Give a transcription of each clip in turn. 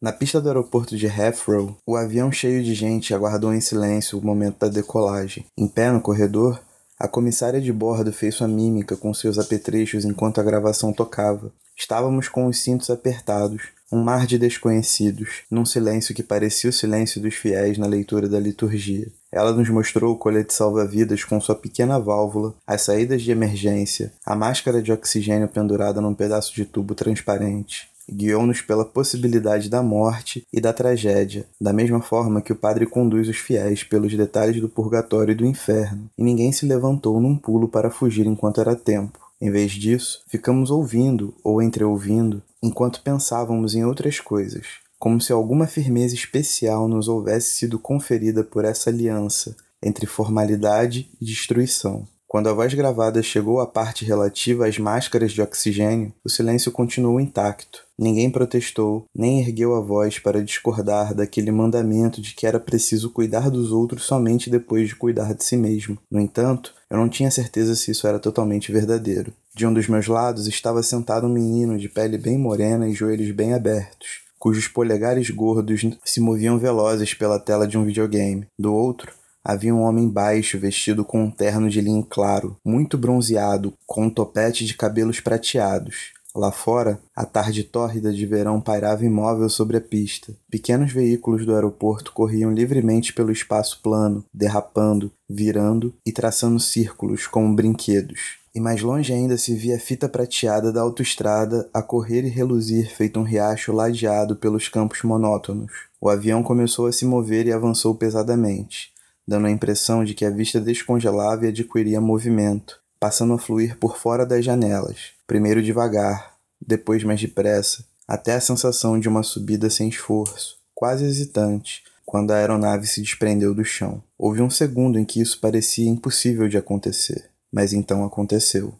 Na pista do aeroporto de Heathrow, o avião cheio de gente aguardou em silêncio o momento da decolagem. Em pé no corredor, a comissária de bordo fez sua mímica com seus apetrechos enquanto a gravação tocava. Estávamos com os cintos apertados, um mar de desconhecidos, num silêncio que parecia o silêncio dos fiéis na leitura da liturgia. Ela nos mostrou o colete salva-vidas com sua pequena válvula, as saídas de emergência, a máscara de oxigênio pendurada num pedaço de tubo transparente. Guiou-nos pela possibilidade da morte e da tragédia, da mesma forma que o padre conduz os fiéis pelos detalhes do purgatório e do inferno, e ninguém se levantou num pulo para fugir enquanto era tempo. Em vez disso, ficamos ouvindo ou entreouvindo enquanto pensávamos em outras coisas, como se alguma firmeza especial nos houvesse sido conferida por essa aliança entre formalidade e destruição. Quando a voz gravada chegou à parte relativa às máscaras de oxigênio, o silêncio continuou intacto. Ninguém protestou, nem ergueu a voz para discordar daquele mandamento de que era preciso cuidar dos outros somente depois de cuidar de si mesmo. No entanto, eu não tinha certeza se isso era totalmente verdadeiro. De um dos meus lados estava sentado um menino de pele bem morena e joelhos bem abertos, cujos polegares gordos se moviam velozes pela tela de um videogame. Do outro, havia um homem baixo vestido com um terno de linho claro, muito bronzeado, com um topete de cabelos prateados. Lá fora, a tarde tórrida de verão pairava imóvel sobre a pista. Pequenos veículos do aeroporto corriam livremente pelo espaço plano, derrapando, virando e traçando círculos como brinquedos. E mais longe ainda se via a fita prateada da autoestrada a correr e reluzir feito um riacho ladeado pelos campos monótonos. O avião começou a se mover e avançou pesadamente, dando a impressão de que a vista descongelava e adquiria movimento, passando a fluir por fora das janelas, primeiro devagar, depois mais depressa, até a sensação de uma subida sem esforço, quase hesitante, quando a aeronave se desprendeu do chão. Houve um segundo em que isso parecia impossível de acontecer, mas então aconteceu.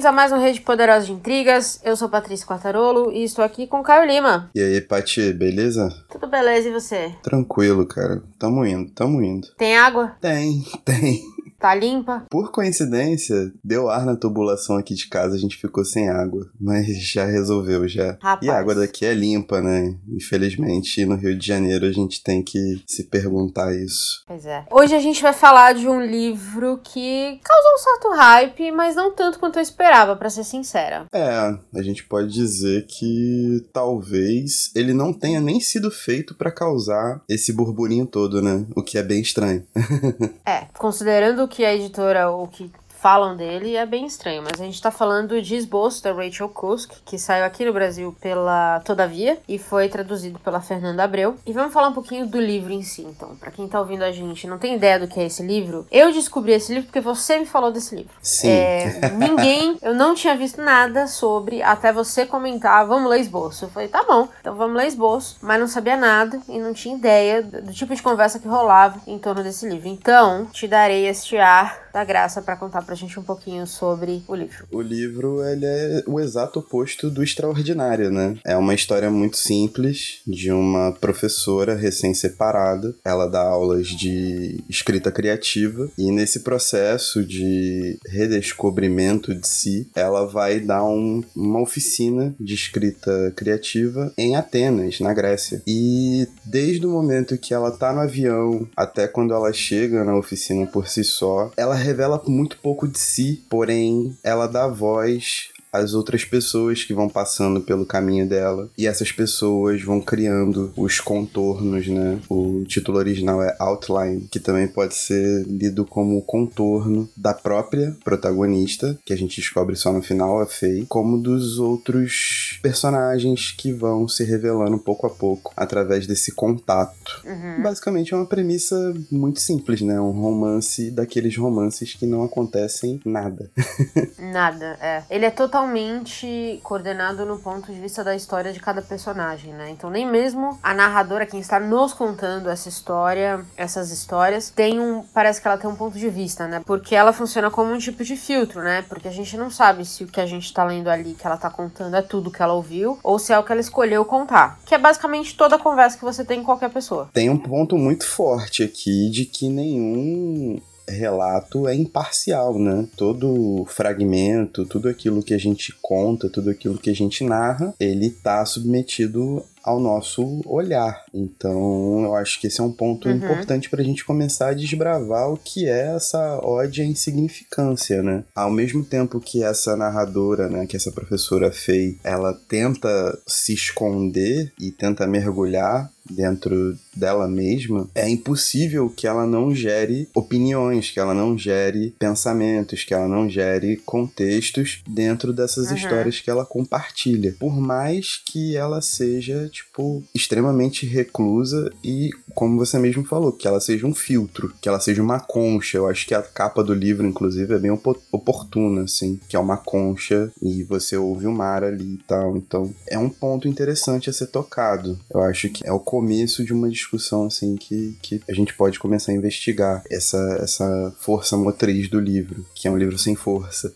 Bem-vindos a mais um Rede Poderosa de Intrigas. Eu sou Patrícia Quartarolo e estou aqui com Caio Lima. E aí, Pati, beleza? Tudo beleza e você? Tranquilo, cara. Tamo indo, tamo indo. Tem água? Tem, tem. Tá limpa? Por coincidência, deu ar na tubulação aqui de casa, a gente ficou sem água. Mas já resolveu, já. Rapaz. E a água daqui é limpa, né? Infelizmente, no Rio de Janeiro a gente tem que se perguntar isso. Pois é. Hoje a gente vai falar de um livro que causou um certo hype, mas não tanto quanto eu esperava, pra ser sincera. É, a gente pode dizer que talvez ele não tenha nem sido feito pra causar esse burburinho todo, né? O que é bem estranho. É, considerando que a editora, o que falam dele, é bem estranho. Mas a gente tá falando de Esboço, da Rachel Kusk, que saiu aqui no Brasil pela Todavia e foi traduzido pela Fernanda Abreu. E vamos falar um pouquinho do livro em si, então. Pra quem tá ouvindo a gente e não tem ideia do que é esse livro, eu descobri esse livro porque você me falou desse livro. Sim. É, ninguém, eu não tinha visto nada sobre, até você comentar, vamos ler esboço. Eu falei, tá bom, então vamos ler esboço. Mas não sabia nada e não tinha ideia do, do tipo de conversa que rolava em torno desse livro. Então, te darei este ar da graça pra contar pra gente um pouquinho sobre o livro. O livro, ele é o exato oposto do extraordinário, né? É uma história muito simples de uma professora recém-separada. Ela dá aulas de escrita criativa e nesse processo de redescobrimento de si, ela vai dar um- uma oficina de escrita criativa em Atenas, na Grécia. E desde o momento que ela tá no avião até quando ela chega na oficina por si só, ela revela muito pouco de si, porém ela dá voz às outras pessoas que vão passando pelo caminho dela e essas pessoas vão criando os contornos, né? O título original é Outline, que também pode ser lido como o contorno da própria protagonista, que a gente descobre só no final, a Faye, como dos outros personagens que vão se revelando pouco a pouco através desse contato. Uhum. Basicamente é uma premissa muito simples, né? Um romance daqueles romances que não acontecem nada. Nada, é. Ele é totalmente totalmente coordenado no ponto de vista da história de cada personagem, né? Então nem mesmo a narradora, quem está nos contando essa história, essas histórias, tem um. Parece que ela tem um ponto de vista, né? Porque ela funciona como um tipo de filtro, né? Porque a gente não sabe se o que a gente tá lendo ali, que ela tá contando, é tudo que ela ouviu, ou se é o que ela escolheu contar. Que é basicamente toda a conversa que você tem com qualquer pessoa. Tem um ponto muito forte aqui de que nenhum relato é imparcial, né? Todo fragmento, tudo aquilo que a gente conta, tudo aquilo que a gente narra, ele tá submetido ao nosso olhar. Então, eu acho que esse é um ponto uhum. importante para a gente começar a desbravar o que é essa ódio à insignificância, né? Ao mesmo tempo que essa narradora, né, que essa professora Fei, ela tenta se esconder e tenta mergulhar dentro dela mesma, é impossível que ela não gere opiniões, que ela não gere pensamentos, que ela não gere contextos dentro dessas uhum. histórias que ela compartilha. Por mais que ela seja tipo, extremamente reclusa e, como você mesmo falou, que ela seja um filtro, que ela seja uma concha. Eu acho que a capa do livro, inclusive, é bem oportuna, assim, que é uma concha e você ouve o mar ali e tal. Então, é um ponto interessante a ser tocado. Eu acho que é o começo de uma discussão, assim, que, que a gente pode começar a investigar essa, essa força motriz do livro, que é um livro sem força.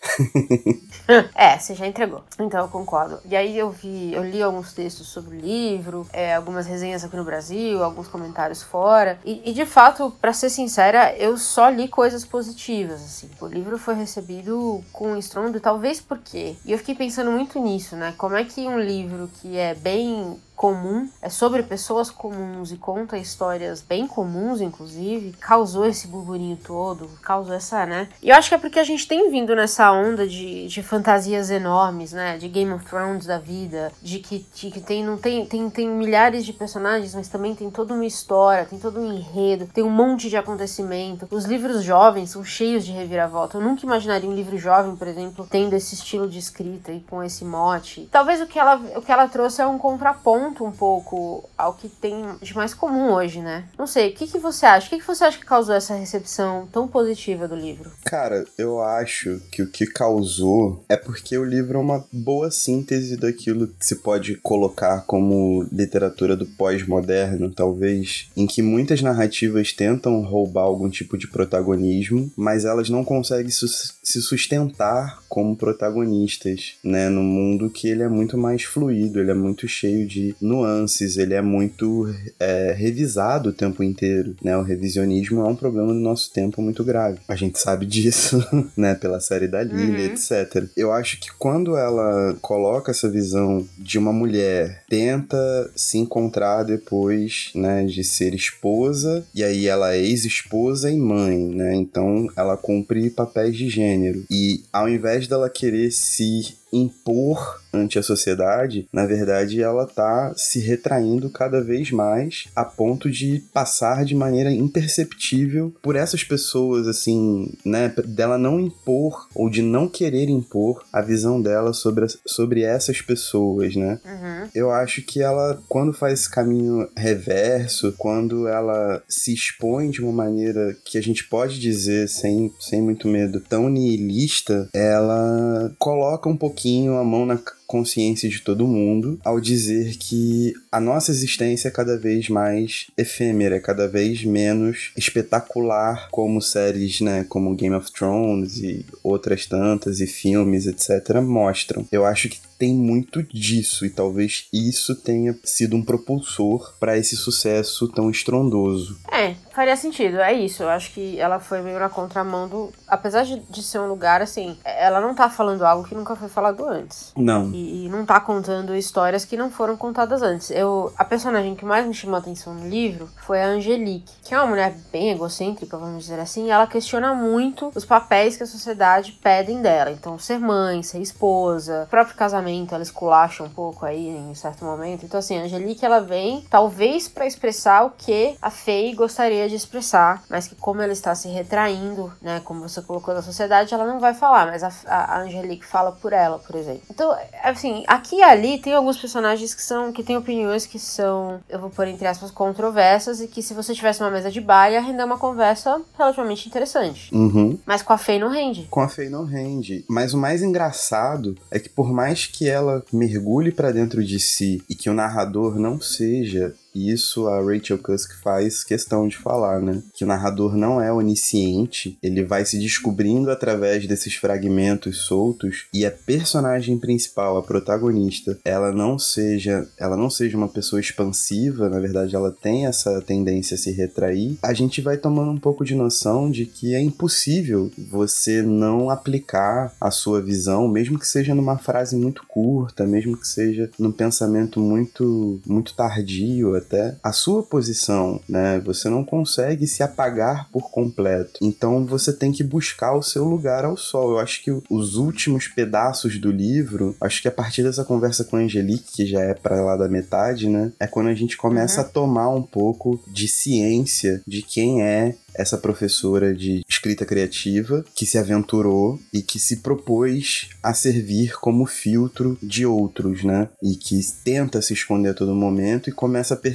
é, você já entregou. Então, eu concordo. E aí eu vi, eu li alguns textos sobre o livro livro, é, algumas resenhas aqui no Brasil, alguns comentários fora. E, e de fato, para ser sincera, eu só li coisas positivas, assim. O livro foi recebido com estrondo, talvez porque. E eu fiquei pensando muito nisso, né? Como é que um livro que é bem comum, é sobre pessoas comuns e conta histórias bem comuns, inclusive, causou esse burburinho todo, causou essa, né? E eu acho que é porque a gente tem vindo nessa onda de, de fantasias enormes, né? De Game of Thrones da vida, de que, de que tem, não tem, tem, tem milhares de personagens, mas também tem toda uma história, tem todo um enredo, tem um monte de acontecimento. Os livros jovens são cheios de reviravolta. Eu nunca imaginaria um livro jovem, por exemplo, tendo esse estilo de escrita e com esse mote. Talvez o que ela, o que ela trouxe é um contraponto um pouco ao que tem de mais comum hoje, né? Não sei, o que, que você acha? O que, que você acha que causou essa recepção tão positiva do livro? Cara, eu acho que o que causou é porque o livro é uma boa síntese daquilo que se pode colocar como literatura do pós-moderno, talvez, em que muitas narrativas tentam roubar algum tipo de protagonismo, mas elas não conseguem su se sustentar como protagonistas, né? No mundo que ele é muito mais fluido, ele é muito cheio de nuances, ele é muito é, revisado o tempo inteiro, né? O revisionismo é um problema do nosso tempo muito grave. A gente sabe disso, né? Pela série da Lilia, uhum. etc. Eu acho que quando ela coloca essa visão de uma mulher tenta se encontrar depois, né? De ser esposa, e aí ela é ex-esposa e mãe, né? Então ela cumpre papéis de gênero. E ao invés dela querer se impor ante a sociedade, na verdade ela tá se retraindo cada vez mais a ponto de passar de maneira imperceptível por essas pessoas, assim, né? Dela não impor ou de não querer impor a visão dela sobre, sobre essas pessoas, né? Uhum. Eu acho que ela, quando faz esse caminho reverso, quando ela se expõe de uma maneira que a gente pode dizer, sem, sem muito medo, tão nihilista, ela coloca um pouquinho a mão na consciência de todo mundo ao dizer que a nossa existência é cada vez mais efêmera, é cada vez menos espetacular, como séries, né, como Game of Thrones e outras tantas e filmes, etc, mostram. Eu acho que tem muito disso e talvez isso tenha sido um propulsor para esse sucesso tão estrondoso. É, faria sentido, é isso. Eu acho que ela foi meio na contramão do. Apesar de, de ser um lugar assim, ela não tá falando algo que nunca foi falado antes. Não. E, e, não tá contando histórias que não foram contadas antes. Eu, a personagem que mais me chamou a atenção no livro foi a Angelique, que é uma mulher bem egocêntrica, vamos dizer assim, e ela questiona muito os papéis que a sociedade pedem dela. Então, ser mãe, ser esposa, próprio casamento ela esculacha um pouco aí em certo momento. Então, assim, a Angelique, ela vem, talvez para expressar o que a Faye gostaria de expressar, mas que como ela está se retraindo, né, como você colocou na sociedade, ela não vai falar, mas a, a Angelique fala por ela, por exemplo. Então, assim, aqui e ali tem alguns personagens que são que têm opiniões que são, eu vou pôr entre aspas, controversas e que se você tivesse uma mesa de bar ia render uma conversa relativamente interessante. Uhum. Mas com a Faye não rende. Com a Faye não rende. Mas o mais engraçado é que por mais que ela mergulhe para dentro de si e que o narrador não seja e isso a Rachel Cusk faz questão de falar, né? Que o narrador não é onisciente, ele vai se descobrindo através desses fragmentos soltos e a personagem principal, a protagonista, ela não seja, ela não seja uma pessoa expansiva, na verdade ela tem essa tendência a se retrair. A gente vai tomando um pouco de noção de que é impossível você não aplicar a sua visão, mesmo que seja numa frase muito curta, mesmo que seja num pensamento muito muito tardio até a sua posição, né? Você não consegue se apagar por completo. Então você tem que buscar o seu lugar ao sol. Eu acho que os últimos pedaços do livro, acho que a partir dessa conversa com a Angelique, que já é para lá da metade, né? É quando a gente começa uhum. a tomar um pouco de ciência de quem é essa professora de escrita criativa que se aventurou e que se propôs a servir como filtro de outros, né? E que tenta se esconder a todo momento e começa a perceber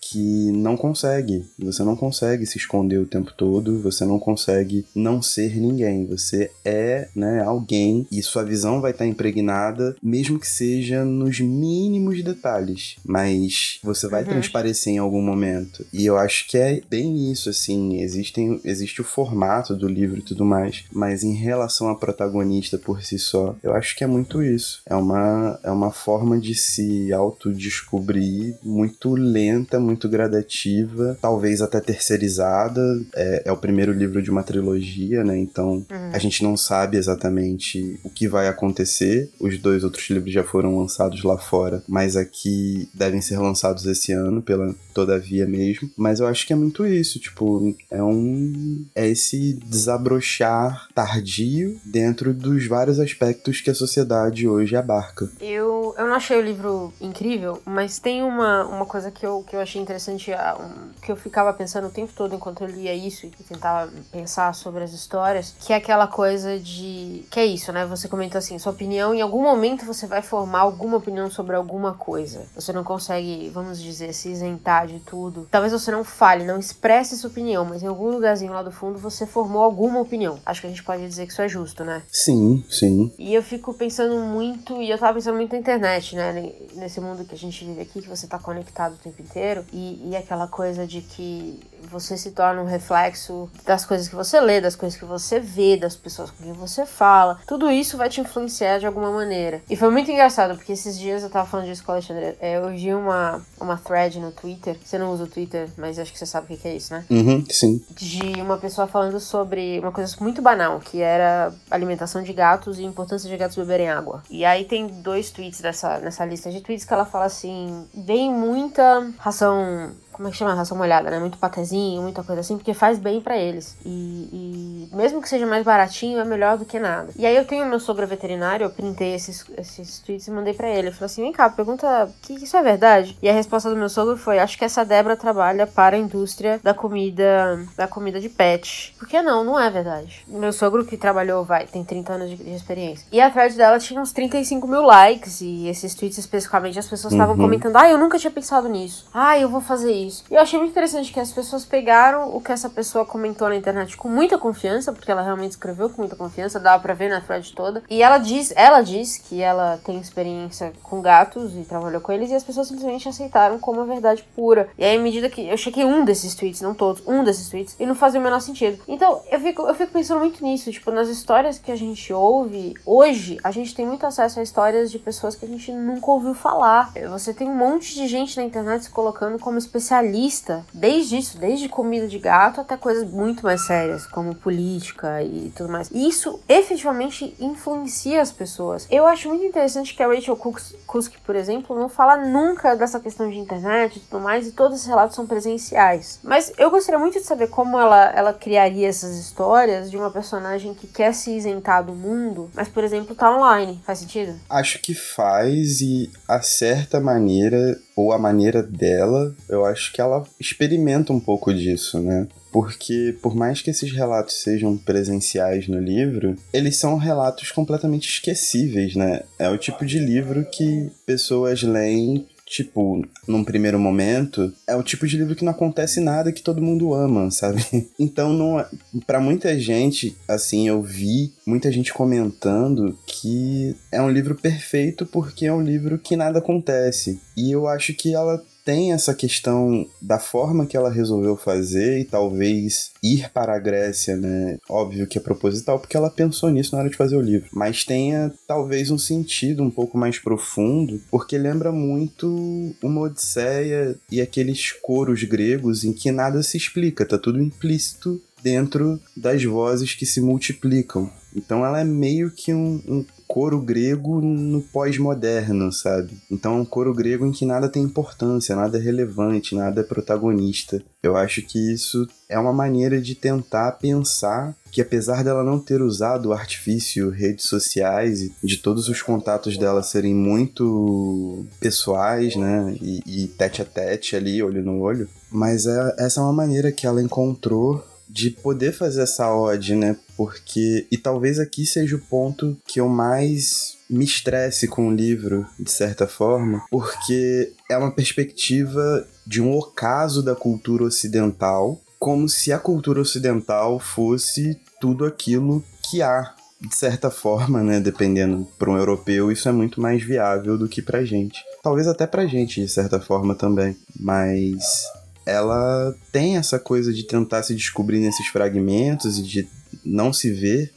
que não consegue. Você não consegue se esconder o tempo todo, você não consegue não ser ninguém. Você é, né, alguém e sua visão vai estar impregnada, mesmo que seja nos mínimos detalhes, mas você vai uhum. transparecer em algum momento. E eu acho que é bem isso, assim, existem, existe o formato do livro e tudo mais, mas em relação à protagonista por si só, eu acho que é muito isso. É uma, é uma forma de se autodescobrir muito lenta, muito gradativa, talvez até terceirizada. É, é o primeiro livro de uma trilogia, né? Então uhum. a gente não sabe exatamente o que vai acontecer. Os dois outros livros já foram lançados lá fora, mas aqui devem ser lançados esse ano, pela Todavia mesmo. Mas eu acho que é muito isso, tipo, é um. É esse desabrochar tardio dentro dos vários aspectos que a sociedade hoje abarca. Eu, eu não achei o livro incrível, mas tem uma, uma coisa que eu, que eu achei interessante, ah, um, que eu ficava pensando o tempo todo enquanto eu lia isso e tentava pensar sobre as histórias, que é aquela coisa de. que é isso, né? Você comentou assim, sua opinião, em algum momento você vai formar alguma opinião sobre alguma coisa. Você não consegue, vamos dizer, se isentar de tudo. Talvez você não fale, não expresse sua opinião, mas em algum lugarzinho lá do fundo você formou alguma opinião. Acho que a gente pode dizer que isso é justo, né? Sim, sim. E eu fico pensando muito, e eu tava pensando muito na internet, né? Nesse mundo que a gente vive aqui, que você tá conectado o tempo inteiro, e, e aquela coisa de que você se torna um reflexo das coisas que você lê, das coisas que você vê, das pessoas com quem você fala. Tudo isso vai te influenciar de alguma maneira. E foi muito engraçado, porque esses dias eu tava falando disso com a Alexandre. É, eu vi uma, uma thread no Twitter. Você não usa o Twitter, mas acho que você sabe o que é isso, né? Uhum, sim. De uma pessoa falando sobre uma coisa muito banal, que era alimentação de gatos e importância de gatos beberem água. E aí tem dois tweets dessa, nessa lista de tweets que ela fala assim: vem muita ração como é que chama? Ração molhada, né? Muito patezinho, muita coisa assim, porque faz bem para eles. E, e, mesmo que seja mais baratinho, é melhor do que nada. E aí eu tenho meu sogro veterinário, eu printei esses, esses tweets e mandei para ele. Eu falei assim: vem cá, pergunta que isso é verdade? E a resposta do meu sogro foi: acho que essa Débora trabalha para a indústria da comida, da comida de pet. Por que não? Não é verdade. Meu sogro que trabalhou, vai, tem 30 anos de, de experiência. E a thread dela tinha uns 35 mil likes. E esses tweets especificamente as pessoas estavam uhum. comentando: ah, eu nunca tinha pensado nisso. Ah, eu vou fazer isso isso. E eu achei muito interessante que as pessoas pegaram o que essa pessoa comentou na internet com muita confiança, porque ela realmente escreveu com muita confiança, dava pra ver na thread toda. E ela diz, ela diz que ela tem experiência com gatos e trabalhou com eles, e as pessoas simplesmente aceitaram como a verdade pura. E aí, à medida que eu chequei um desses tweets, não todos, um desses tweets, e não fazia o menor sentido. Então, eu fico, eu fico pensando muito nisso, tipo, nas histórias que a gente ouve, hoje, a gente tem muito acesso a histórias de pessoas que a gente nunca ouviu falar. Você tem um monte de gente na internet se colocando como especialista especialista desde isso, desde comida de gato até coisas muito mais sérias, como política e tudo mais. E isso efetivamente influencia as pessoas. Eu acho muito interessante que a Rachel Kusk, por exemplo, não fala nunca dessa questão de internet e tudo mais, e todos esses relatos são presenciais. Mas eu gostaria muito de saber como ela, ela criaria essas histórias de uma personagem que quer se isentar do mundo, mas, por exemplo, tá online. Faz sentido? Acho que faz, e a certa maneira ou a maneira dela, eu acho que ela experimenta um pouco disso, né? Porque, por mais que esses relatos sejam presenciais no livro, eles são relatos completamente esquecíveis, né? É o tipo de livro que pessoas leem tipo, num primeiro momento, é o tipo de livro que não acontece nada que todo mundo ama, sabe? Então, não, é, para muita gente, assim, eu vi muita gente comentando que é um livro perfeito porque é um livro que nada acontece. E eu acho que ela tem essa questão da forma que ela resolveu fazer e talvez ir para a Grécia, né? Óbvio que é proposital porque ela pensou nisso na hora de fazer o livro, mas tenha talvez um sentido um pouco mais profundo, porque lembra muito uma Odisseia e aqueles coros gregos em que nada se explica, tá tudo implícito dentro das vozes que se multiplicam. Então ela é meio que um, um coro grego no pós-moderno, sabe? Então é um coro grego em que nada tem importância, nada é relevante, nada é protagonista. Eu acho que isso é uma maneira de tentar pensar que apesar dela não ter usado o artifício, redes sociais e de todos os contatos dela serem muito pessoais, né, e, e tete a tete ali, olho no olho, mas é, essa é uma maneira que ela encontrou de poder fazer essa ode, né? Porque. E talvez aqui seja o ponto que eu mais me estresse com o livro, de certa forma, porque é uma perspectiva de um ocaso da cultura ocidental, como se a cultura ocidental fosse tudo aquilo que há. De certa forma, né, dependendo para um europeu, isso é muito mais viável do que pra gente. Talvez até pra gente, de certa forma também. Mas ela tem essa coisa de tentar se descobrir nesses fragmentos e de não se ver,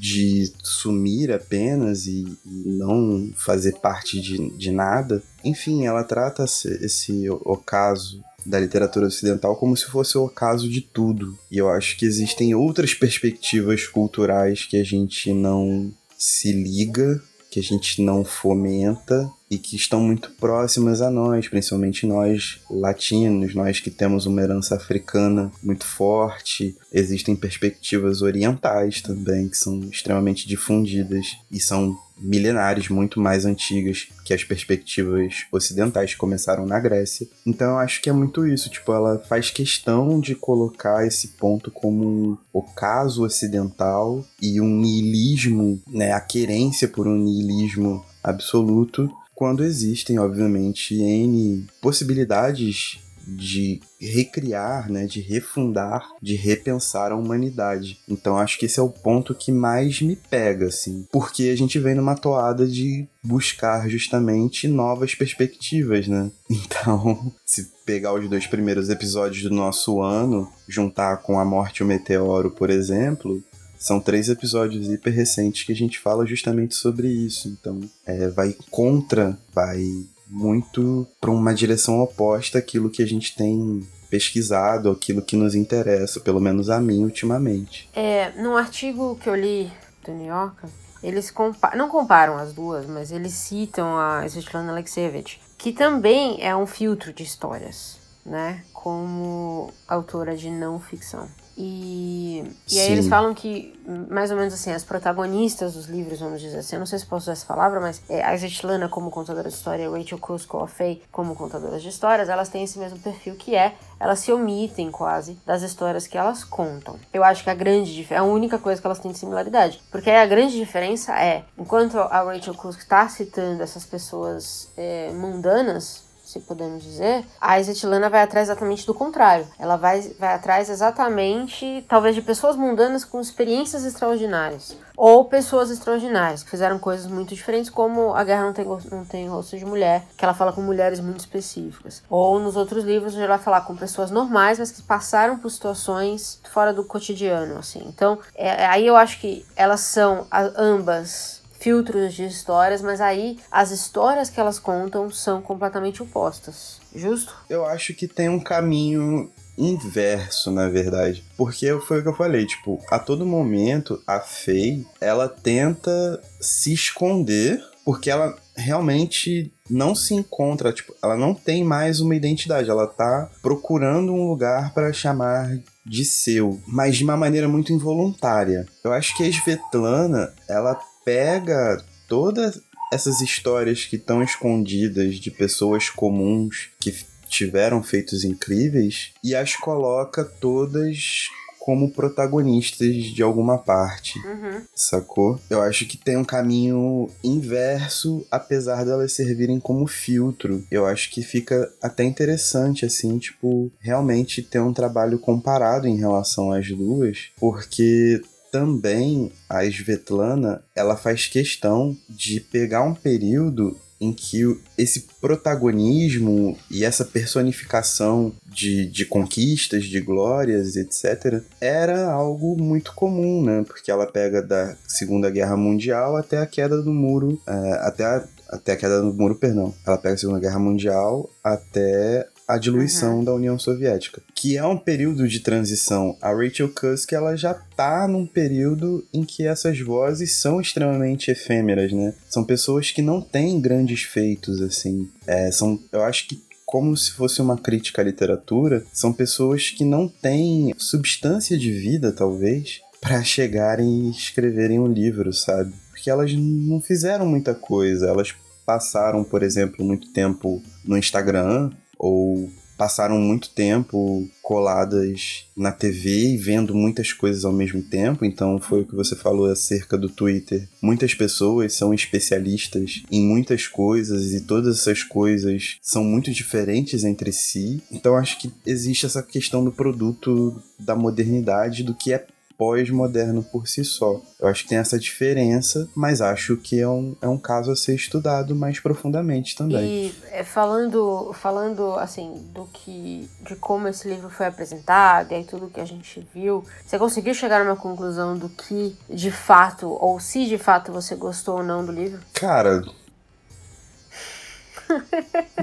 de sumir apenas e, e não fazer parte de, de nada. Enfim, ela trata esse, ocaso da literatura ocidental como se fosse o ocaso de tudo. E eu acho que existem outras perspectivas culturais que a gente não se liga que a gente não fomenta e que estão muito próximas a nós, principalmente nós latinos, nós que temos uma herança africana muito forte. Existem perspectivas orientais também que são extremamente difundidas e são milenares muito mais antigas que as perspectivas ocidentais que começaram na Grécia. Então eu acho que é muito isso, tipo, ela faz questão de colocar esse ponto como um ocaso ocidental e um niilismo, né, a querência por um niilismo absoluto, quando existem, obviamente, N possibilidades de recriar, né, de refundar, de repensar a humanidade. Então acho que esse é o ponto que mais me pega, assim, porque a gente vem numa toada de buscar justamente novas perspectivas, né? Então, se pegar os dois primeiros episódios do nosso ano, juntar com A Morte e o Meteoro, por exemplo, são três episódios hiper recentes que a gente fala justamente sobre isso. Então, é, vai contra, vai muito para uma direção oposta àquilo que a gente tem pesquisado, aquilo que nos interessa, pelo menos a mim ultimamente. É, num artigo que eu li do New Yorker, eles compa não comparam as duas, mas eles citam a Svetlana Alexievich, que também é um filtro de histórias, né, como autora de não ficção. E, e aí eles falam que, mais ou menos assim, as protagonistas dos livros, vamos dizer assim, eu não sei se posso usar essa palavra, mas é, a Svetlana como contadora de história e a Rachel Kusko, a Faye como contadoras de histórias, elas têm esse mesmo perfil que é, elas se omitem quase das histórias que elas contam. Eu acho que a grande é a única coisa que elas têm de similaridade, porque aí a grande diferença é, enquanto a Rachel Kusko está citando essas pessoas é, mundanas, se podemos dizer, a Svetlana vai atrás exatamente do contrário. Ela vai, vai atrás exatamente, talvez, de pessoas mundanas com experiências extraordinárias. Ou pessoas extraordinárias, que fizeram coisas muito diferentes, como A Guerra Não Tem, não tem Rosto de Mulher, que ela fala com mulheres muito específicas. Ou nos outros livros, ela vai falar com pessoas normais, mas que passaram por situações fora do cotidiano, assim. Então, é, aí eu acho que elas são ambas filtros de histórias, mas aí as histórias que elas contam são completamente opostas. Justo? Eu acho que tem um caminho inverso, na verdade. Porque foi o que eu falei, tipo, a todo momento a Faye, ela tenta se esconder porque ela realmente não se encontra, tipo, ela não tem mais uma identidade, ela tá procurando um lugar para chamar de seu, mas de uma maneira muito involuntária. Eu acho que a Svetlana, ela pega toda essas histórias que estão escondidas de pessoas comuns que tiveram feitos incríveis e as coloca todas como protagonistas de alguma parte, Uhum. sacou? Eu acho que tem um caminho inverso, apesar delas servirem como filtro. Eu acho que fica até interessante, assim, tipo, realmente ter um trabalho comparado em relação às duas, porque também a Svetlana, ela faz questão de pegar um período em que esse protagonismo e essa personificação de, de conquistas, de glórias, etc., era algo muito comum, né? Porque ela pega da Segunda Guerra Mundial até a queda do muro, é, até, a, até a queda do muro, perdão. Ela pega a Segunda Guerra Mundial até a diluição da União Soviética, que é um período de transição. A Rachel Cusk, ela já tá num período em que essas vozes são extremamente efêmeras, né? São pessoas que não têm grandes feitos, assim. É, são, eu acho que como se fosse uma crítica à literatura, são pessoas que não têm substância de vida, talvez, para chegarem e escreverem um livro, sabe? Porque elas não fizeram muita coisa. Elas passaram, por exemplo, muito tempo no Instagram ou passaram muito tempo coladas na TV e vendo muitas coisas ao mesmo tempo. Então, foi o que você falou acerca do Twitter. Muitas pessoas são especialistas em muitas coisas e todas essas coisas são muito diferentes entre si. Então, acho que existe essa questão do produto da modernidade, do que é pós-moderno por si só. Eu acho que tem essa diferença, mas acho que é um, é um caso a ser estudado mais profundamente também. E é, falando, falando assim do que, de como esse livro foi apresentado e aí tudo que a gente viu, você conseguiu chegar numa conclusão do que de fato ou se de fato você gostou ou não do livro? Cara.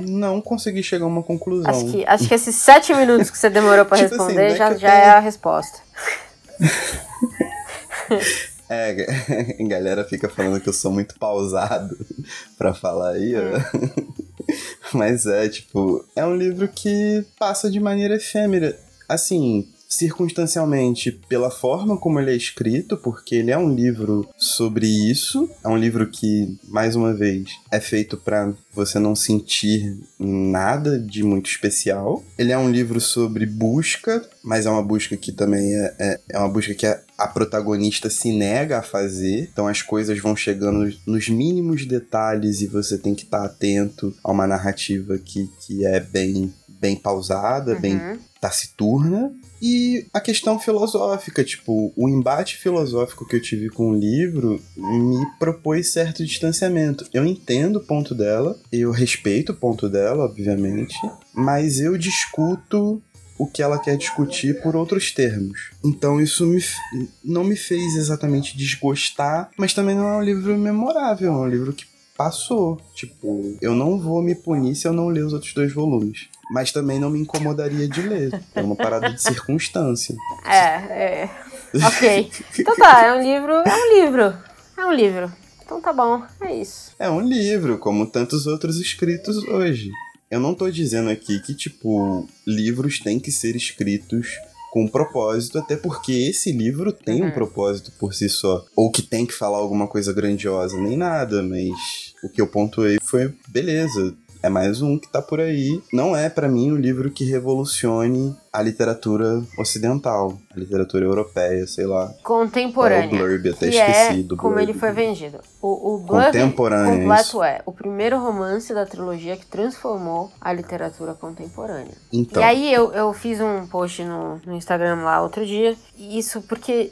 não consegui chegar a uma conclusão. Acho que, acho que esses sete minutos que você demorou pra Tipo assim, responder é já, já tenho- é a resposta. É, a galera fica falando que eu sou muito pausado pra falar aí, ó. Mas é, tipo, é um livro que passa de maneira efêmera. Assim, circunstancialmente, pela forma como ele é escrito, porque ele é um livro sobre isso. É um livro que, mais uma vez, é feito pra você não sentir nada de muito especial. Ele é um livro sobre busca, mas é uma busca que também é, é, é uma busca que a, a protagonista se nega a fazer. Então as coisas vão chegando nos mínimos detalhes e você tem que estar atento a uma narrativa que, que é bem, bem pausada, bem Uhum. taciturna. E a questão filosófica, tipo, o embate filosófico que eu tive com o livro me propôs certo distanciamento. Eu entendo o ponto dela, eu respeito o ponto dela, obviamente, mas eu discuto o que ela quer discutir por outros termos. Então isso me, não me fez exatamente desgostar, mas também não é um livro memorável, é um livro que passou. Tipo, eu não vou me punir se eu não ler os outros dois volumes. Mas também não me incomodaria de ler. É uma parada de circunstância. É, é. Ok. Então tá, é um livro. É um livro. É um livro. Então tá bom, é isso. É um livro, como tantos outros escritos hoje. Eu não tô dizendo aqui que, tipo, livros têm que ser escritos com propósito, até porque esse livro tem um Uhum. propósito por si só. Ou que tem que falar alguma coisa grandiosa, nem nada, mas o que eu pontuei foi, beleza, é mais um que tá por aí. Não é pra mim um livro que revolucione a literatura ocidental, a literatura europeia, sei lá. É o Contemporânea. blurb? Até que esqueci é do como ele foi vendido. O, o Blurb Contemporânea, completo é o primeiro romance da trilogia que transformou a literatura contemporânea. Então, E aí eu, eu fiz um post no, no Instagram lá outro dia. E isso porque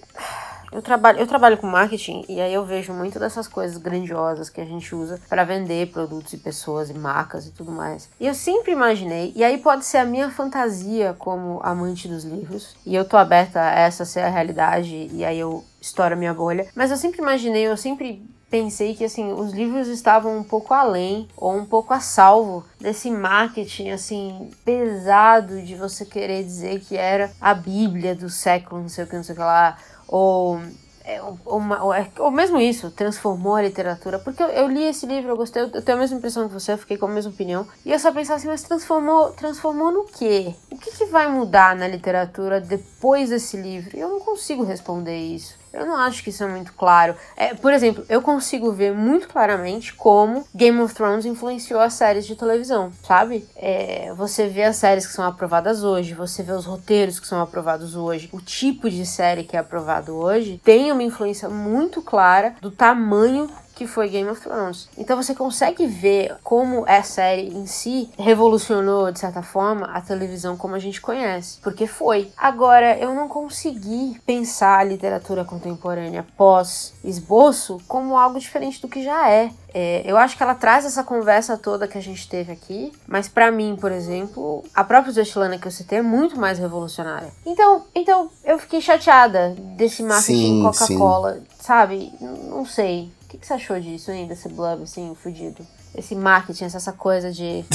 eu trabalho, eu trabalho com marketing e aí eu vejo muito dessas coisas grandiosas que a gente usa para vender produtos e pessoas e marcas e tudo mais. E eu sempre imaginei, e aí pode ser a minha fantasia como amante dos livros, e eu tô aberta a essa ser a realidade, e aí eu estouro a minha bolha, mas eu sempre imaginei, eu sempre pensei que assim os livros estavam um pouco além ou um pouco a salvo desse marketing assim pesado de você querer dizer que era a Bíblia do século não sei o que não sei o que lá ou é, uma, ou, é- ou mesmo isso, transformou a literatura. Porque eu, eu li esse livro, eu gostei, eu, tenho a mesma impressão que você, eu fiquei com a mesma opinião. E eu só pensava assim, mas transformou, transformou no quê? O que, que vai mudar na literatura depois desse livro? Eu não consigo responder isso. Eu não acho que isso é muito claro. É, por exemplo, eu consigo ver muito claramente como Game of Thrones influenciou as séries de televisão, sabe? É, você vê as séries que são aprovadas hoje, você vê os roteiros que são aprovados hoje, o tipo de série que é aprovado hoje tem uma influência muito clara do tamanho que foi Game of Thrones. Então você consegue ver como a série em si revolucionou, de certa forma, a televisão como a gente conhece. Porque foi. Agora, eu não consegui pensar a literatura contemporânea pós-esboço como algo diferente do que já é. É, eu acho que ela traz essa conversa toda que a gente teve aqui, mas para mim, por exemplo, a própria Svetlana que eu citei é muito mais revolucionária. Então, então eu fiquei chateada desse marketing Coca-Cola, sabe? Não sei. O que, que você achou disso, hein? Desse blub, assim, fudido? Esse marketing, essa coisa de.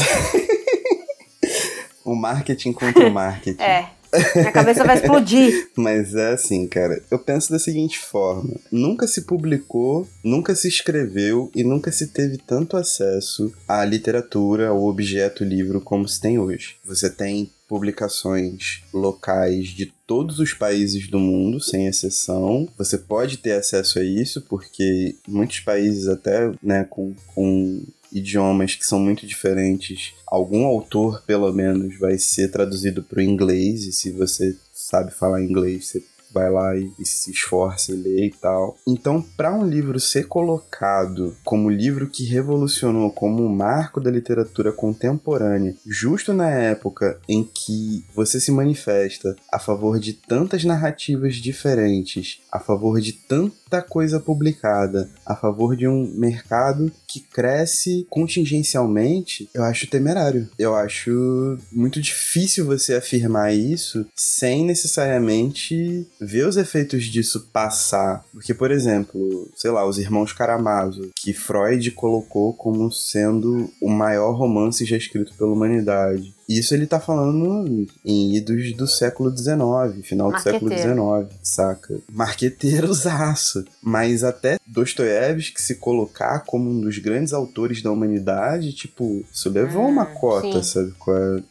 o marketing contra o marketing. é. Minha cabeça vai explodir. Mas é assim, cara. Eu penso da seguinte forma: nunca se publicou, nunca se escreveu e nunca se teve tanto acesso à literatura, ao objeto livro como se tem hoje. Você tem publicações locais de todos os países do mundo, sem exceção. Você pode ter acesso a isso, porque muitos países, até né, com, com idiomas que são muito diferentes, algum autor, pelo menos, vai ser traduzido para o inglês, e se você sabe falar inglês, você vai lá e, e se esforça e lê e tal. Então, para um livro ser colocado como livro que revolucionou, como um marco da literatura contemporânea, justo na época em que você se manifesta a favor de tantas narrativas diferentes, a favor de tanta coisa publicada, a favor de um mercado que cresce contingencialmente, eu acho temerário. Eu acho muito difícil você afirmar isso sem necessariamente ver os efeitos disso passar. Porque, por exemplo, sei lá, os Irmãos Karamazov, que Freud colocou como sendo o maior romance já escrito pela humanidade. Isso ele tá falando em idos do século XIX, final do século XIX, saca? Marqueteirozaço. Mas até Dostoiévski se colocar como um dos grandes autores da humanidade, tipo, isso levou uma hum, cota, sim. sabe?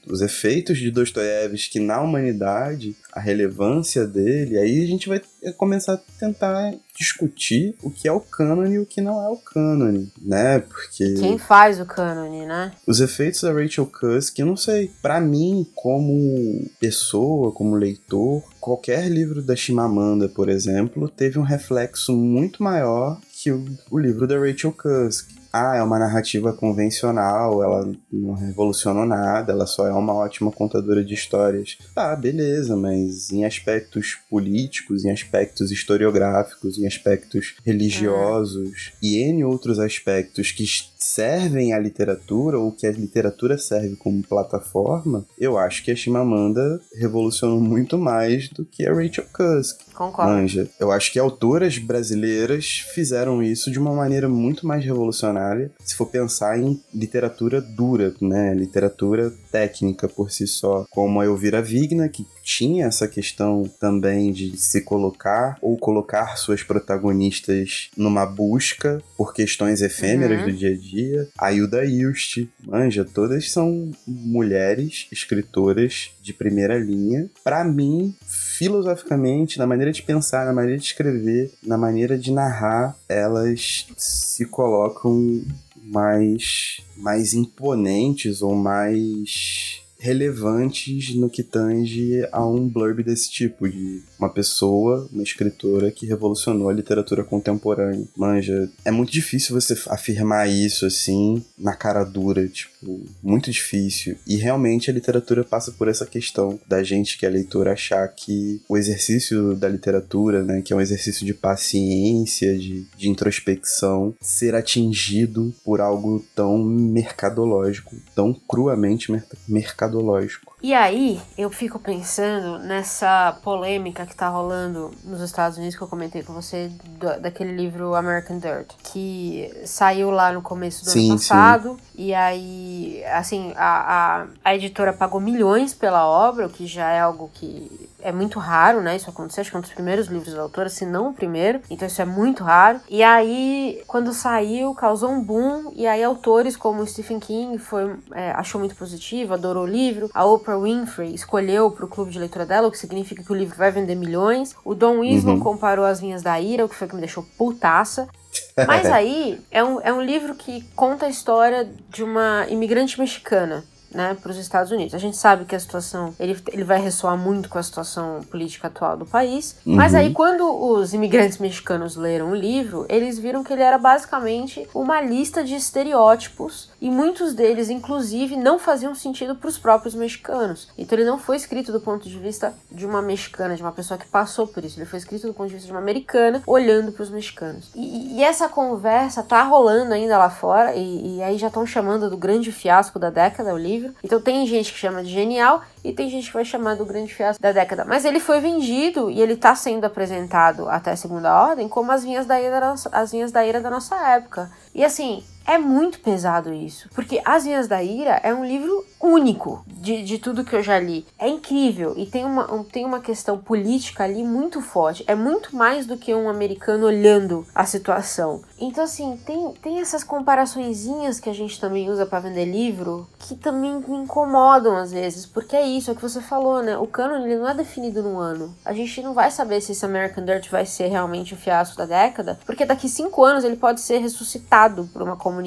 Os efeitos de Dostoiévski na humanidade, a relevância dele, aí a gente vai começar a tentar discutir o que é o cânone e o que não é o cânone, né? Porque. Quem faz o cânone, né? Os efeitos da Rachel Cusk, eu não sei. para mim, como pessoa, como leitor, qualquer livro da Chimamanda, por exemplo, teve um reflexo muito maior que o, o livro da Rachel Cusk ah, é uma narrativa convencional, ela não revolucionou nada, ela só é uma ótima contadora de histórias. Tá, beleza, mas em aspectos políticos, em aspectos historiográficos, em aspectos religiosos e em outros aspectos que servem à literatura ou que a literatura serve como plataforma, eu acho que a Chimamanda revolucionou muito mais do que a Rachel Cusk. Concordo. Manja. Eu acho que autoras brasileiras fizeram isso de uma maneira muito mais revolucionária, se for pensar em literatura dura, né? Literatura técnica por si só, como a Elvira Vigna, que tinha essa questão também de se colocar ou colocar suas protagonistas numa busca por questões efêmeras uhum. do dia a dia. A Hilda Ilst, manja, todas são mulheres escritoras de primeira linha. Para mim, filosoficamente, na maneira de pensar, na maneira de escrever, na maneira de narrar, elas se colocam mais mais imponentes ou mais relevantes no que tange a um blurb desse tipo, de uma pessoa, uma escritora que revolucionou a literatura contemporânea. Manja, é muito difícil você afirmar isso assim, na cara dura, tipo, muito difícil. E realmente a literatura passa por essa questão da gente que é leitor achar que o exercício da literatura, né, que é um exercício de paciência, de, de introspecção, ser atingido por algo tão mercadológico, tão cruamente mercadológico mercadológico. E aí, eu fico pensando nessa polêmica que tá rolando nos Estados Unidos, que eu comentei com você, do, daquele livro American Dirt, que saiu lá no começo do sim, ano passado. Sim. E aí, assim, a, a, a editora pagou milhões pela obra, o que já é algo que é muito raro, né? Isso acontecer, acho que é um dos primeiros livros da autora, se não o primeiro. Então isso é muito raro. E aí, quando saiu, causou um boom. E aí, autores como Stephen King foi, é, achou muito positivo, adorou o livro. A Oprah Oprah Winfrey escolheu para o clube de leitura dela, o que significa que o livro vai vender milhões. O Don Winslow uhum. comparou As Vinhas da Ira, o que foi que me deixou putaça. Mas aí é um, é um livro que conta a história de uma imigrante mexicana né, para os Estados Unidos. A gente sabe que a situação ele, ele vai ressoar muito com a situação política atual do país, uhum. mas aí quando os imigrantes mexicanos leram o livro, eles viram que ele era basicamente uma lista de estereótipos e muitos deles, inclusive, não faziam sentido para os próprios mexicanos. Então ele não foi escrito do ponto de vista de uma mexicana, de uma pessoa que passou por isso. Ele foi escrito do ponto de vista de uma americana olhando para os mexicanos. E, e, essa conversa tá rolando ainda lá fora e, e aí já estão chamando do grande fiasco da década o livro. Então tem gente que chama de genial e tem gente que vai chamar do grande fiasco da década. Mas ele foi vendido e ele está sendo apresentado até segunda ordem como as vinhas da nossa, as vinhas da ira da nossa época. E assim, é muito pesado isso, porque As Vinhas da Ira é um livro único de, de tudo que eu já li. É incrível e tem uma, um, tem uma questão política ali muito forte. É muito mais do que um americano olhando a situação. Então, assim, tem, tem essas comparaçõezinhas que a gente também usa para vender livro que também me incomodam às vezes, porque é isso, é o que você falou, né? O canon ele não é definido num ano. A gente não vai saber se esse American Dirt vai ser realmente o fiasco da década, porque daqui cinco anos ele pode ser ressuscitado por uma comunidade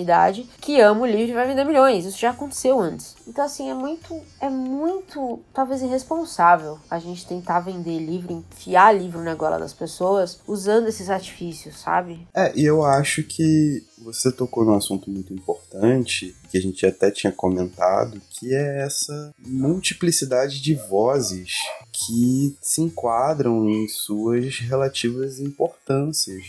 que ama o livro e vai vender milhões. Isso já aconteceu antes. Então, assim, é muito, é muito, talvez irresponsável a gente tentar vender livro, enfiar livro na goela das pessoas usando esses artifícios, sabe? É, e eu acho que você tocou num assunto muito importante, que a gente até tinha comentado, que é essa multiplicidade de vozes que se enquadram em suas relativas importâncias.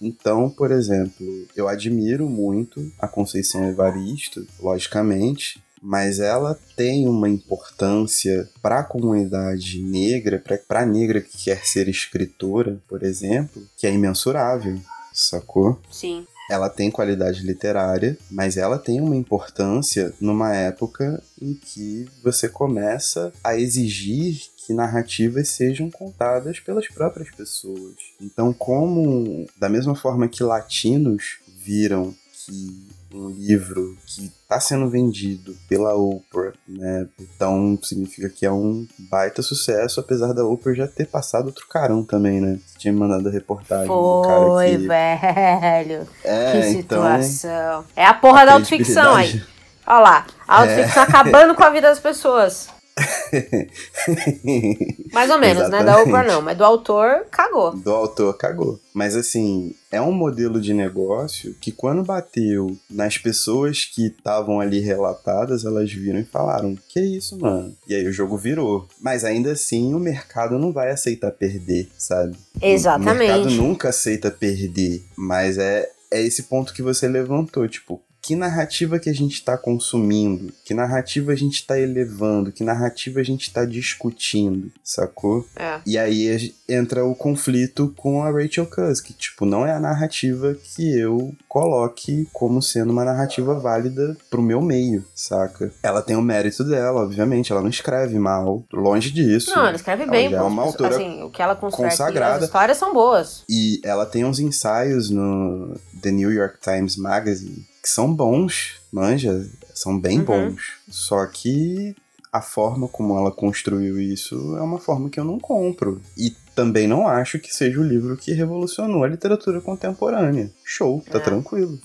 Então, por exemplo, eu admiro muito a Conceição Evaristo, logicamente, mas ela tem uma importância para a comunidade negra, para a negra que quer ser escritora, por exemplo, que é imensurável, sacou? Sim. Ela tem qualidade literária, mas ela tem uma importância numa época em que você começa a exigir que narrativas sejam contadas pelas próprias pessoas. Então, como da mesma forma que latinos viram que um livro que está sendo vendido pela Oprah, né? Então significa que é um baita sucesso, apesar da Oprah já ter passado outro carão também, né? Você tinha mandado a reportagem Foi, do cara que... velho. É, que então, situação. Então, é a porra a da autoficção aí. Olha lá, a autoficção é. acabando com a vida das pessoas. Mais ou menos, Exatamente. né? Da Oprah não, mas do autor cagou. Do autor cagou. Mas assim, é um modelo de negócio que quando bateu nas pessoas que estavam ali relatadas, elas viram e falaram: "Que isso, mano?". E aí o jogo virou. Mas ainda assim, o mercado não vai aceitar perder, sabe? Exatamente. O mercado nunca aceita perder, mas é é esse ponto que você levantou, tipo, que narrativa que a gente está consumindo, que narrativa a gente está elevando, que narrativa a gente está discutindo, sacou? É. E aí entra o conflito com a Rachel Cusk, que, tipo, não é a narrativa que eu coloque como sendo uma narrativa válida pro meu meio, saca? Ela tem o mérito dela, obviamente, ela não escreve mal, longe disso. Não, ela escreve ela bem, é uma autora assim, o que ela constrói consagrada. Aqui, as histórias são boas. E ela tem uns ensaios no The New York Times Magazine que são bons, manja, são bem uhum. bons. Só que a forma como ela construiu isso é uma forma que eu não compro. E também não acho que seja o livro que revolucionou a literatura contemporânea. Show, tá é. tranquilo.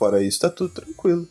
Fora isso, tá tudo tranquilo.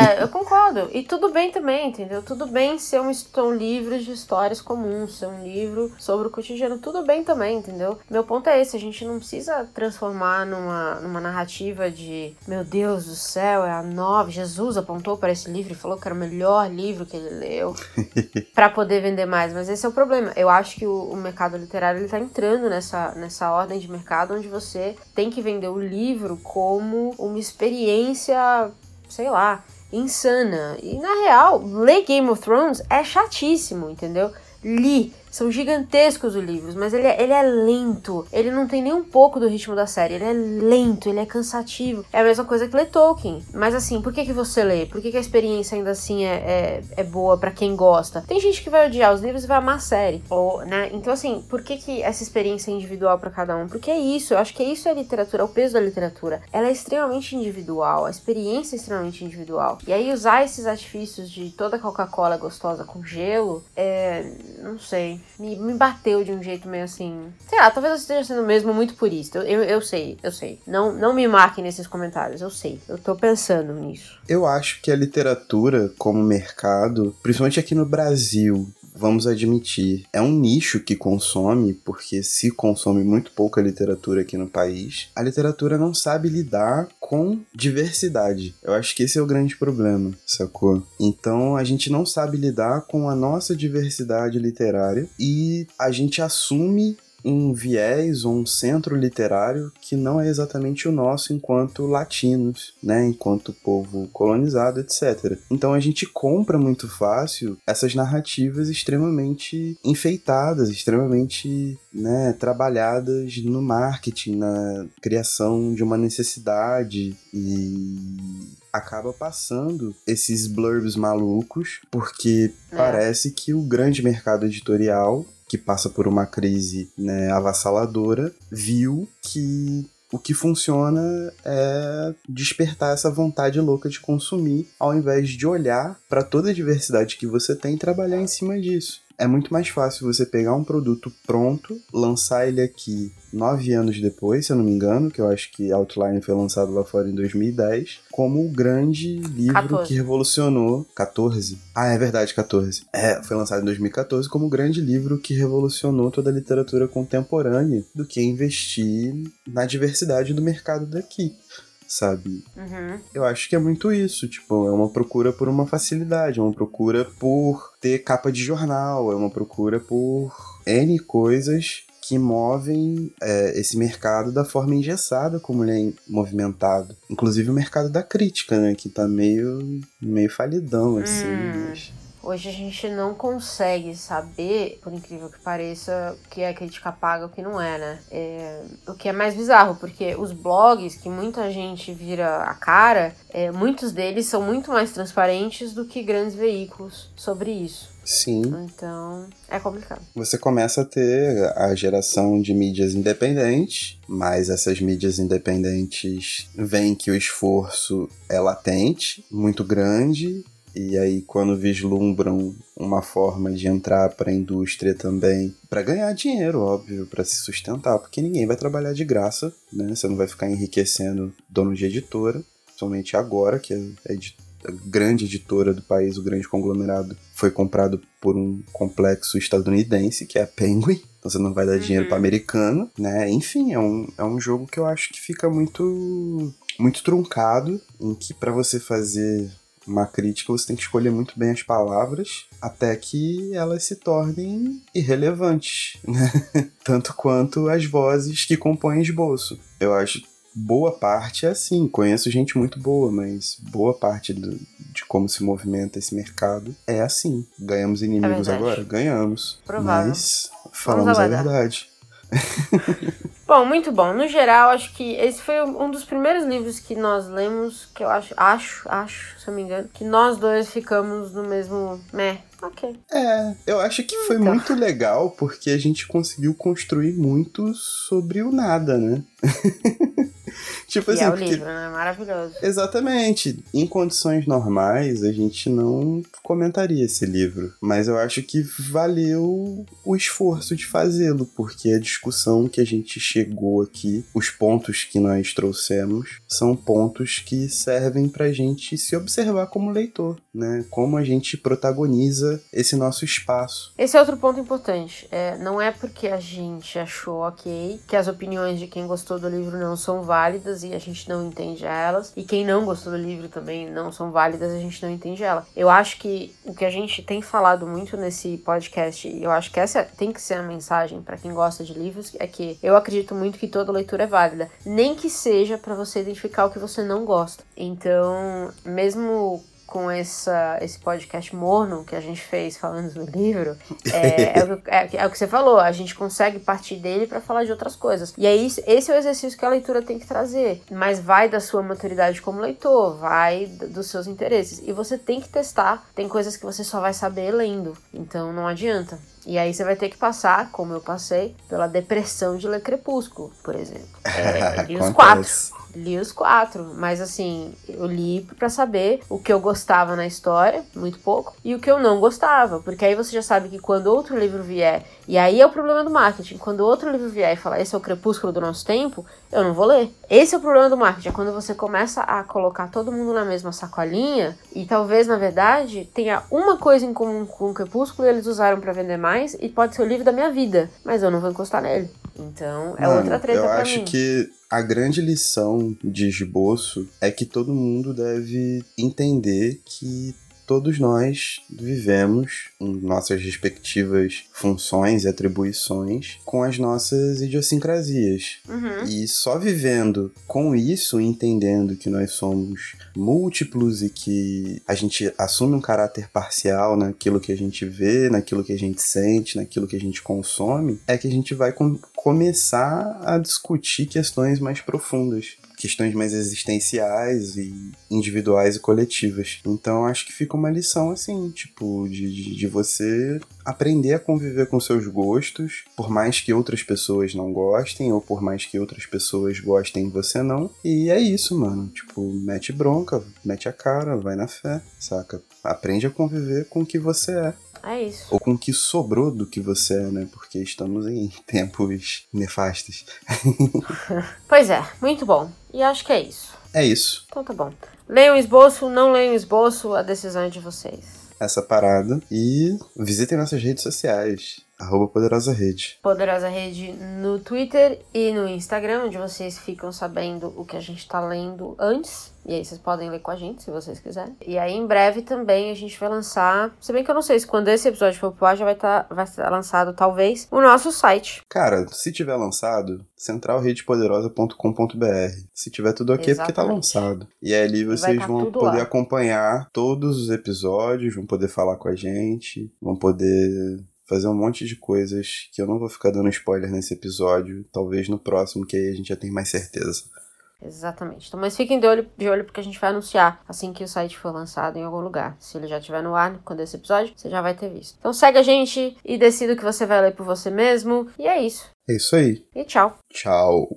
É, eu concordo. E tudo bem também, entendeu? Tudo bem ser um, um livro de histórias comuns, ser um livro sobre o cotidiano. Tudo bem também, entendeu? Meu ponto é esse: a gente não precisa transformar numa, numa narrativa de meu Deus do céu, é a nova. Jesus apontou para esse livro e falou que era o melhor livro que ele leu para poder vender mais. Mas esse é o problema. Eu acho que o, o mercado literário ele tá entrando nessa, nessa ordem de mercado onde você tem que vender o livro como uma experiência experiência, sei lá, insana. E na real, ler Game of Thrones é chatíssimo, entendeu? Li São gigantescos os livros, mas ele é, ele é lento. Ele não tem nem um pouco do ritmo da série. Ele é lento, ele é cansativo. É a mesma coisa que ler Tolkien. Mas assim, por que, que você lê? Por que, que a experiência ainda assim é, é, é boa para quem gosta? Tem gente que vai odiar os livros e vai amar a série. Ou, né? Então, assim, por que, que essa experiência é individual para cada um? Porque é isso, eu acho que é isso é a literatura, é o peso da literatura. Ela é extremamente individual, a experiência é extremamente individual. E aí usar esses artifícios de toda Coca-Cola gostosa com gelo, é. não sei. Me, me bateu de um jeito meio assim. Sei lá, talvez eu esteja sendo mesmo muito purista. Eu, eu sei, eu sei. Não, não me marquem nesses comentários, eu sei. Eu tô pensando nisso. Eu acho que a literatura, como mercado, principalmente aqui no Brasil, vamos admitir, é um nicho que consome, porque se consome muito pouca literatura aqui no país, a literatura não sabe lidar com diversidade. Eu acho que esse é o grande problema, sacou? Então a gente não sabe lidar com a nossa diversidade literária e a gente assume um viés ou um centro literário que não é exatamente o nosso enquanto latinos, né, enquanto povo colonizado, etc. Então a gente compra muito fácil essas narrativas extremamente enfeitadas, extremamente, né, trabalhadas no marketing, na criação de uma necessidade e acaba passando esses blurbs malucos, porque é. parece que o grande mercado editorial que passa por uma crise né, avassaladora, viu que o que funciona é despertar essa vontade louca de consumir, ao invés de olhar para toda a diversidade que você tem e trabalhar em cima disso é muito mais fácil você pegar um produto pronto, lançar ele aqui nove anos depois, se eu não me engano, que eu acho que Outline foi lançado lá fora em 2010, como o grande livro 14. que revolucionou. 14? Ah, é verdade, 14. É, foi lançado em 2014 como o grande livro que revolucionou toda a literatura contemporânea do que investir na diversidade do mercado daqui sabe? Uhum. Eu acho que é muito isso, tipo, é uma procura por uma facilidade, é uma procura por ter capa de jornal, é uma procura por N coisas que movem é, esse mercado da forma engessada como ele é movimentado. Inclusive o mercado da crítica, né? Que tá meio, meio falidão, assim. Hum. Mas... Hoje a gente não consegue saber, por incrível que pareça, o que é crítica paga e o que não é, né? É, o que é mais bizarro, porque os blogs que muita gente vira a cara, é, muitos deles são muito mais transparentes do que grandes veículos sobre isso. Sim. Então, é complicado. Você começa a ter a geração de mídias independentes, mas essas mídias independentes veem que o esforço é latente, muito grande, e aí, quando vislumbram uma forma de entrar para a indústria também, para ganhar dinheiro, óbvio, para se sustentar, porque ninguém vai trabalhar de graça, né? Você não vai ficar enriquecendo dono de editora, somente agora que a, a grande editora do país, o grande conglomerado, foi comprado por um complexo estadunidense, que é a Penguin. Então você não vai dar uhum. dinheiro para americano, né? Enfim, é um, é um jogo que eu acho que fica muito muito truncado, em que para você fazer uma crítica, você tem que escolher muito bem as palavras até que elas se tornem irrelevantes, né? Tanto quanto as vozes que compõem esboço. Eu acho boa parte é assim. Conheço gente muito boa, mas boa parte do, de como se movimenta esse mercado é assim. Ganhamos inimigos é agora? Ganhamos. Provável. Mas falamos a verdade. bom, muito bom. No geral, acho que esse foi um dos primeiros livros que nós lemos, que eu acho, acho, acho, se eu me engano, que nós dois ficamos no mesmo meh. Ok. É, eu acho que foi então. muito legal porque a gente conseguiu construir muito sobre o nada, né? tipo assim. É o porque... livro, né? Maravilhoso. Exatamente. Em condições normais, a gente não comentaria esse livro. Mas eu acho que valeu o esforço de fazê-lo, porque a discussão que a gente chegou aqui, os pontos que nós trouxemos, são pontos que servem pra gente se observar como leitor, né? Como a gente protagoniza esse nosso espaço. Esse é outro ponto importante. É, não é porque a gente achou ok que as opiniões de quem gostou do livro não são válidas e a gente não entende elas, e quem não gostou do livro também não são válidas, a gente não entende ela. Eu acho que o que a gente tem falado muito nesse podcast, e eu acho que essa tem que ser a mensagem para quem gosta de livros, é que eu acredito muito que toda leitura é válida, nem que seja para você identificar o que você não gosta. Então, mesmo com essa, esse podcast morno que a gente fez falando do livro, é, é, o, é, é, o que você falou, a gente consegue partir dele para falar de outras coisas. E aí, esse é o exercício que a leitura tem que trazer. Mas vai da sua maturidade como leitor, vai dos seus interesses. E você tem que testar. Tem coisas que você só vai saber lendo. Então não adianta. E aí você vai ter que passar, como eu passei, pela depressão de ler Crepúsculo, por exemplo. É, li os quatro. Li os quatro, mas assim, eu li para saber o que eu gostava na história, muito pouco, e o que eu não gostava, porque aí você já sabe que quando outro livro vier, e aí é o problema do marketing, quando outro livro vier e falar esse é o crepúsculo do nosso tempo, eu não vou ler. Esse é o problema do marketing, é quando você começa a colocar todo mundo na mesma sacolinha, e talvez na verdade tenha uma coisa em comum com o crepúsculo e eles usaram para vender mais, e pode ser o livro da minha vida, mas eu não vou encostar nele. Então, é Mano, outra treta eu pra acho que a grande lição de esboço é que todo mundo deve entender que todos nós vivemos em nossas respectivas funções e atribuições com as nossas idiosincrasias. Uhum. E só vivendo com isso, entendendo que nós somos múltiplos e que a gente assume um caráter parcial naquilo que a gente vê, naquilo que a gente sente, naquilo que a gente consome, é que a gente vai com começar a discutir questões mais profundas questões mais existenciais e individuais e coletivas. Então acho que fica uma lição assim, tipo, de, de você aprender a conviver com seus gostos, por mais que outras pessoas não gostem, ou por mais que outras pessoas gostem você não. E é isso, mano. Tipo, mete bronca, mete a cara, vai na fé, saca? Aprende a conviver com o que você é. É isso. Ou com o que sobrou do que você é, né? Porque estamos em tempos nefastos. pois é, muito bom. E acho que é isso. É isso. Então tá bom. Leiam o esboço, não leiam o esboço, a decisão é de vocês. Essa parada. E visitem nossas redes sociais. Arroba Poderosa Rede. Poderosa Rede no Twitter e no Instagram, onde vocês ficam sabendo o que a gente tá lendo antes. E aí vocês podem ler com a gente, se vocês quiserem. E aí em breve também a gente vai lançar. Se bem que eu não sei se quando esse episódio for pro ar já vai estar tá, vai lançado, talvez, o nosso site. Cara, se tiver lançado, centralredepoderosa.com.br. Se tiver tudo ok, Exatamente. é porque tá lançado. E ali vocês tá vão poder lá. acompanhar todos os episódios, vão poder falar com a gente, vão poder fazer um monte de coisas que eu não vou ficar dando spoiler nesse episódio, talvez no próximo, que aí a gente já tem mais certeza. Exatamente. Então, mas fiquem de olho, de olho porque a gente vai anunciar assim que o site for lançado em algum lugar. Se ele já estiver no ar quando esse episódio, você já vai ter visto. Então segue a gente e decida o que você vai ler por você mesmo. E é isso. É isso aí. E tchau. Tchau.